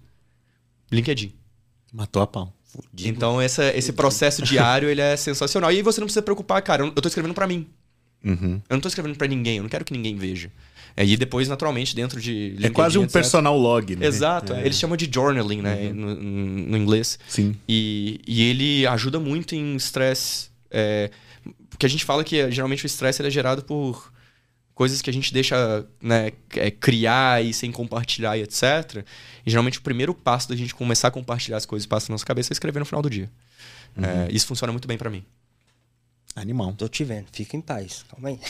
LinkedIn. Matou a pau. Então, essa, esse processo diário, ele é sensacional. E aí você não precisa preocupar, cara, eu tô escrevendo para mim. Uhum. Eu não tô escrevendo para ninguém, eu não quero que ninguém veja. É, e depois, naturalmente, dentro de LinkedIn, É quase um etc. personal log, né? Exato, É. eles chamam de journaling, né, no, no inglês. Sim. E, e ele ajuda muito em estresse. É, porque a gente fala que é, geralmente o estresse é gerado por coisas que a gente deixa né, é, criar e sem compartilhar e etc. E geralmente o primeiro passo da gente começar a compartilhar as coisas que passam na nossa cabeça é escrever no final do dia. É, isso funciona muito bem pra mim. Animal. Tô te vendo, fica em paz, calma aí.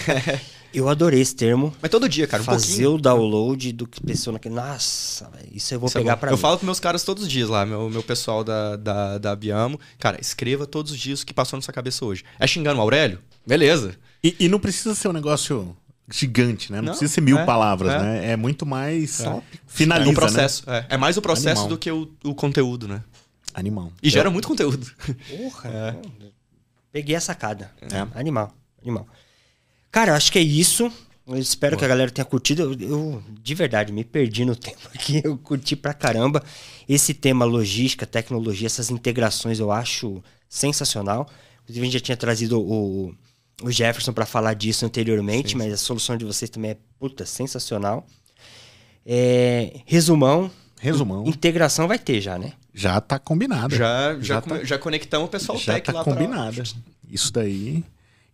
eu adorei esse termo. Mas todo dia, cara, um fazer pouquinho. o download do que pessoa naquele. Nossa, isso eu vou Isso é pegar bom. pra Eu mim. falo pros meus caras todos os dias lá, meu, meu pessoal da, da, da Biamo. Cara, escreva todos os dias o que passou na sua cabeça hoje. É xingando o Aurélio? Beleza. E, e não precisa ser um negócio gigante, né? Não, Não, precisa ser mil é, palavras, é. né? É muito mais. Só Finaliza, é um processo. né? É. É mais o processo Animal. do que o, o conteúdo, né? Animal. E gera muito conteúdo. Porra, peguei a sacada. É. Animal, animal. Cara, eu acho que é isso. Eu espero que a galera tenha curtido. Eu, eu, de verdade, me perdi no tempo aqui. Eu curti pra caramba. Esse tema logística, tecnologia, essas integrações eu acho sensacional. Inclusive, a gente já tinha trazido o, o Jefferson pra falar disso anteriormente, mas a solução de vocês também é puta, sensacional. É, resumão, Resumão. integração vai ter já, né? Já tá combinado. Já, já, Já tá- já conectamos o pessoal Já tech tá lá pra- combinada. Isso daí.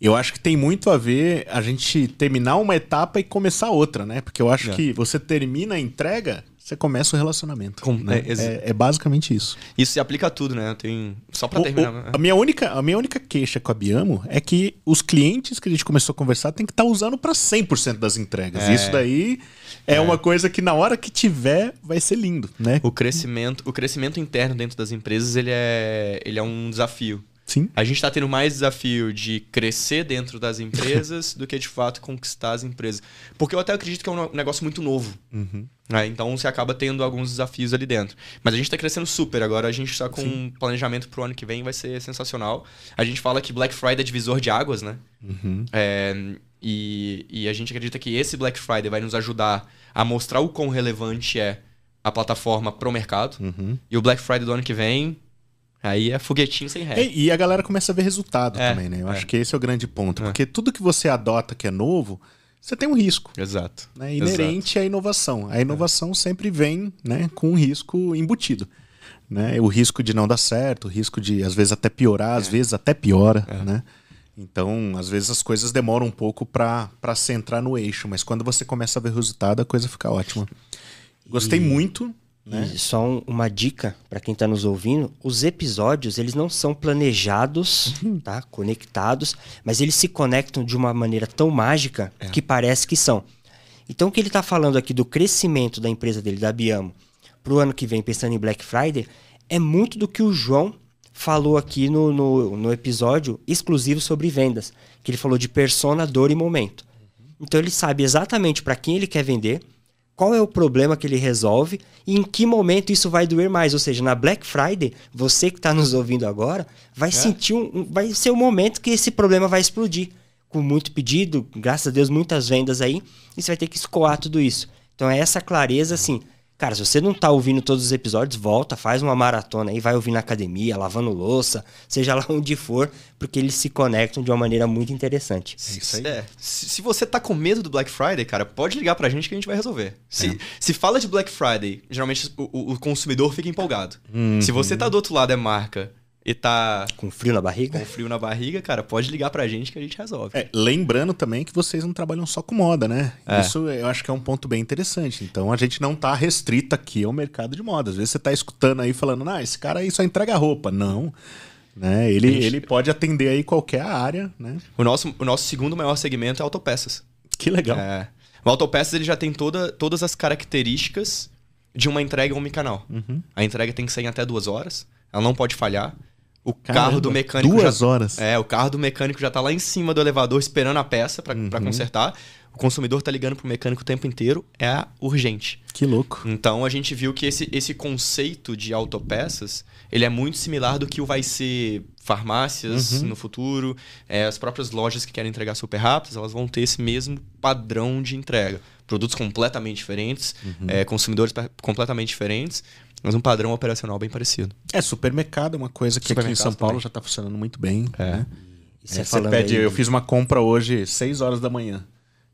Eu acho que tem muito a ver a gente terminar uma etapa e começar outra, né? Porque eu acho É. que você termina a entrega, você começa o relacionamento. Com- né? é, é, é basicamente isso. Isso se aplica a tudo, né? Tem... Só pra O- terminar. o- né? a, minha única, a minha única queixa com a Biamo é que os clientes que a gente começou a conversar tem que estar usando para 100% das entregas. É. Isso daí é, uma coisa que na hora que tiver vai ser lindo, né? O crescimento, o crescimento interno dentro das empresas, ele é, ele é um desafio. Sim. A gente está tendo mais desafio de crescer dentro das empresas do que de fato conquistar as empresas. Porque eu até acredito que é um negócio muito novo. Uhum. Né? Então você acaba tendo alguns desafios ali dentro. Mas a gente está crescendo super. Agora a gente está com um planejamento pro ano que vem, vai ser sensacional. A gente fala que Black Friday é divisor de águas, né? Uhum. É, e, e a gente acredita que esse Black Friday vai nos ajudar a mostrar o quão relevante é a plataforma pro mercado. Uhum. E o Black Friday do ano que vem, aí é foguetinho sem ré. E, e a galera começa a ver resultado É, também, né? Eu é. acho que esse é o grande ponto. É. Porque tudo que você adota que é novo, você tem um risco. Exato. Né? Inerente à inovação. A inovação sempre vem né, com um risco embutido. Né? O risco de não dar certo, o risco de, às vezes, até piorar, às vezes até piora. Né? Então, às vezes, as coisas demoram um pouco para se entrar no eixo, mas quando você começa a ver o resultado, a coisa fica ótima. Gostei E- muito. Né? E só um- uma dica para quem tá nos ouvindo, os episódios, eles não são planejados, tá? Conectados, mas eles se conectam de uma maneira tão mágica que parece que são. Então o que ele tá falando aqui do crescimento da empresa dele, da Biamo, pro ano que vem, pensando em Black Friday, é muito do que o João falou aqui no, no, no episódio exclusivo sobre vendas, que ele falou de persona, dor e momento. Então ele sabe exatamente para quem ele quer vender, qual é o problema que ele resolve e em que momento isso vai doer mais. Ou seja, na Black Friday, você que está nos ouvindo agora vai sentir um, um- vai ser o momento que esse problema vai explodir. Com muito pedido, graças a Deus, muitas vendas aí, e você vai ter que escoar tudo isso. Então é essa clareza assim. Cara, se você não tá ouvindo todos os episódios, volta, faz uma maratona aí, vai ouvir na academia, lavando louça, seja lá onde for, porque eles se conectam de uma maneira muito interessante. É isso aí. É, se, se você tá com medo do Black Friday, cara, pode ligar pra gente que a gente vai resolver. Se, É. se fala de Black Friday, geralmente o, o- o consumidor fica empolgado. Uhum. Se você tá do outro lado é marca e tá Com frio na barriga? com frio na barriga, cara, pode ligar pra gente que a gente resolve. É, lembrando também que vocês não trabalham só com moda, né? É. Isso eu acho que é um ponto bem interessante. Então a gente não tá restrito aqui ao mercado de moda. Às vezes você tá escutando aí falando, ah, esse cara aí só entrega roupa. Não. Né? Ele, Gente. ele pode atender aí qualquer área, né? O, nosso, o nosso segundo maior segmento é autopeças. Que legal. É. O autopeças ele já tem toda, todas as características de uma entrega omnicanal. Uhum. A entrega tem que ser em até duas horas, ela não pode falhar. O Caramba, carro do mecânico Duas já, horas. É, o carro do mecânico já tá lá em cima do elevador esperando a peça pra Uhum. consertar. O consumidor tá ligando pro mecânico o tempo inteiro, é urgente. Que louco. Então a gente viu que esse, esse conceito de autopeças, ele é muito similar do que o vai ser farmácias Uhum. no futuro, é, as próprias lojas que querem entregar super rápidas, elas vão ter esse mesmo padrão de entrega. Produtos completamente diferentes, Uhum. é, consumidores completamente diferentes, mas um padrão operacional bem parecido. É, supermercado é uma coisa que aqui em São Paulo também. já tá funcionando muito bem. né? E É, você você pede, aí- eu fiz uma compra hoje 6 horas da manhã.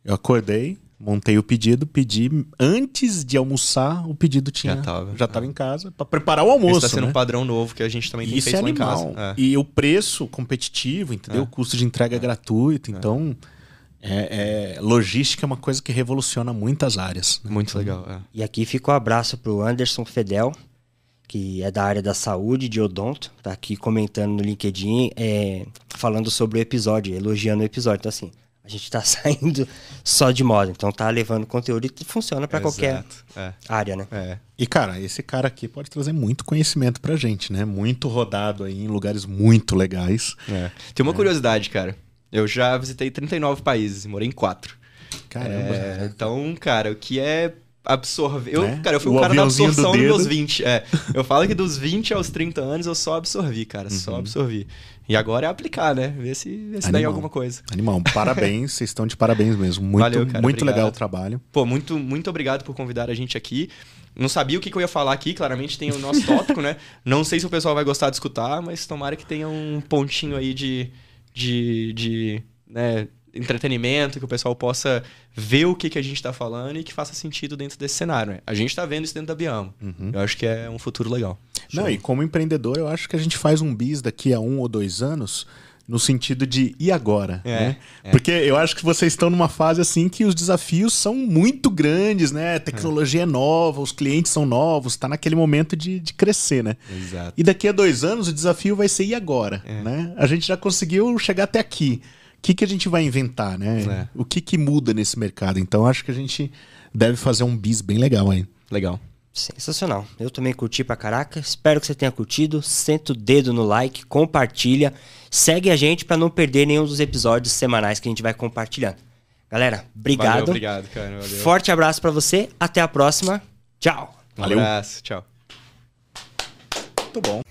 Eu acordei, montei o pedido, pedi antes de almoçar, o pedido tinha Já tava. já tava em casa para preparar o almoço, Esse tá sendo né? um padrão novo que a gente também tem Isso é feito lá em casa. É. E o preço competitivo, entendeu? É. O custo de entrega é gratuito. Então, é, é- logística é uma coisa que revoluciona muitas áreas. né? Muito legal. é. E aqui fica o abraço pro Anderson Fedel, que é da área da saúde, de odonto, tá aqui comentando no LinkedIn, é, falando sobre o episódio, elogiando o episódio. Então, assim, a gente tá saindo só de moda, então tá levando conteúdo e funciona pra qualquer. É. área, né? É. E, cara, esse cara aqui pode trazer muito conhecimento pra gente, né? Muito rodado aí em lugares muito legais. É. Tem uma curiosidade, cara. Eu já visitei 39 países e morei em quatro. Caramba. É, então, cara, o que é absorver. Eu, Né? cara, eu fui O um cara da absorção dos meus 20. É, eu falo que dos 20 aos 30 anos eu só absorvi, cara. Só Uhum. absorvi. E agora é aplicar, né? Ver se, ver se dá em Animal. alguma coisa. Animal, parabéns, vocês estão de parabéns mesmo. Muito, Valeu, cara, muito obrigado. legal o trabalho. Pô, muito, muito obrigado por convidar a gente aqui. Não sabia o que, que eu ia falar aqui, claramente tem o nosso tópico, né? Não sei se o pessoal vai gostar de escutar, mas tomara que tenha um pontinho aí de, de, de né, entretenimento, que o pessoal possa ver o que, que a gente tá falando e que faça sentido dentro desse cenário. Né? A gente tá vendo isso dentro da Biamo. Eu acho que é um futuro legal. Não, e como empreendedor, eu acho que a gente faz um bis daqui a um ou dois anos no sentido de e agora? É, né? é. Porque eu acho que vocês estão numa fase assim que os desafios são muito grandes, né? A tecnologia é, nova, os clientes são novos, tá naquele momento de, de crescer, né? Exato. E daqui a dois anos o desafio vai ser e agora? É. Né? A gente já conseguiu chegar até aqui. O que, que a gente vai inventar, né? É. O que, que muda nesse mercado? Então acho que a gente deve fazer um bis bem legal aí. Legal. Sensacional. Eu também curti pra caraca. Espero que você tenha curtido. Senta o dedo no like, compartilha. Segue a gente pra não perder nenhum dos episódios semanais que a gente vai compartilhando. Galera, obrigado. Valeu, obrigado, cara. Valeu. Forte abraço pra você. Até a próxima. Tchau. Um Valeu. abraço. Tchau. Muito bom.